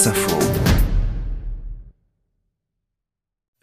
France Info.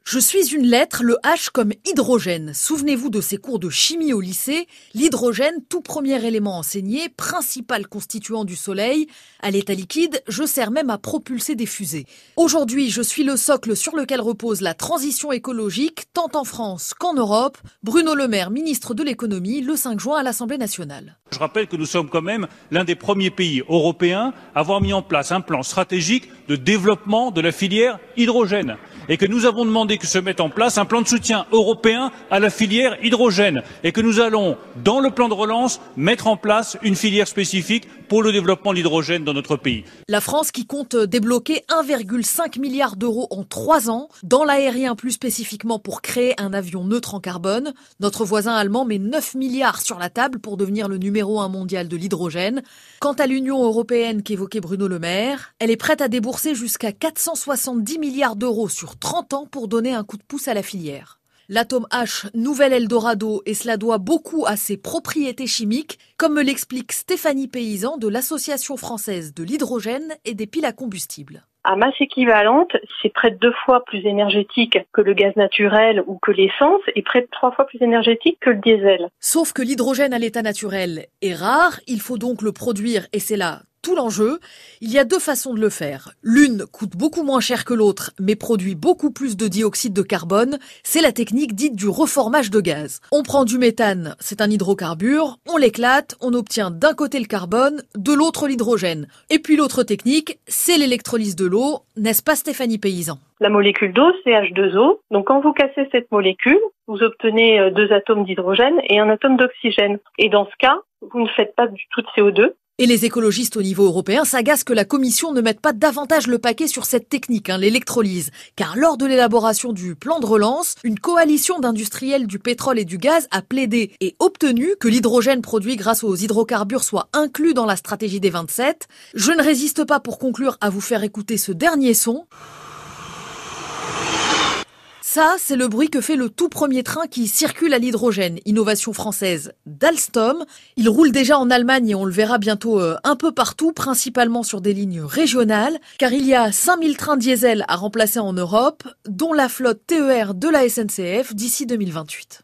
Je suis une lettre, le H comme hydrogène. Souvenez-vous de ces cours de chimie au lycée. L'hydrogène, tout premier élément enseigné, principal constituant du Soleil. À l'état liquide, je sers même à propulser des fusées. Aujourd'hui, je suis le socle sur lequel repose la transition écologique, tant en France qu'en Europe. Bruno Le Maire, ministre de l'économie, le 5 juin à l'Assemblée nationale. Je rappelle que nous sommes quand même l'un des premiers pays européens à avoir mis en place un plan stratégique de développement de la filière hydrogène et que nous avons demandé que se mette en place un plan de soutien européen à la filière hydrogène et que nous allons, dans le plan de relance, mettre en place une filière spécifique pour le développement de l'hydrogène dans notre pays. La France qui compte débloquer 1,5 milliard d'euros en trois ans, dans l'aérien plus spécifiquement pour créer un avion neutre en carbone. Notre voisin allemand met 9 milliards sur la table pour devenir le numéro un mondial de l'hydrogène. Quant à l'Union européenne qu'évoquait Bruno Le Maire, elle est prête à débourser jusqu'à 470 milliards d'euros sur 30 ans pour donner un coup de pouce à la filière. L'atome H, nouvel Eldorado, et cela doit beaucoup à ses propriétés chimiques, comme me l'explique Stéphanie Paysan de l'Association française de l'hydrogène et des piles à combustible. À masse équivalente, c'est près de deux fois plus énergétique que le gaz naturel ou que l'essence et près de trois fois plus énergétique que le diesel. Sauf que l'hydrogène à l'état naturel est rare, il faut donc le produire et c'est là l'enjeu. Il y a deux façons de le faire. L'une coûte beaucoup moins cher que l'autre, mais produit beaucoup plus de dioxyde de carbone. C'est la technique dite du reformage de gaz. On prend du méthane, c'est un hydrocarbure, on l'éclate, on obtient d'un côté le carbone, de l'autre l'hydrogène. Et puis l'autre technique, c'est l'électrolyse de l'eau, n'est-ce pas Stéphanie Paysan? La molécule d'eau, c'est H2O. Donc quand vous cassez cette molécule, vous obtenez euh, deux atomes d'hydrogène et un atome d'oxygène. Et dans ce cas, vous ne faites pas du tout de CO2, et les écologistes au niveau européen s'agacent que la Commission ne mette pas davantage le paquet sur cette technique, hein, l'électrolyse. Car lors de l'élaboration du plan de relance, une coalition d'industriels du pétrole et du gaz a plaidé et obtenu que l'hydrogène produit grâce aux hydrocarbures soit inclus dans la stratégie des 27. Je ne résiste pas pour conclure à vous faire écouter ce dernier son. Ça, c'est le bruit que fait le tout premier train qui circule à l'hydrogène, innovation française d'Alstom. Il roule déjà en Allemagne et on le verra bientôt euh, un peu partout, principalement sur des lignes régionales, car il y a 5000 trains diesel à remplacer en Europe, dont la flotte TER de la SNCF d'ici 2028.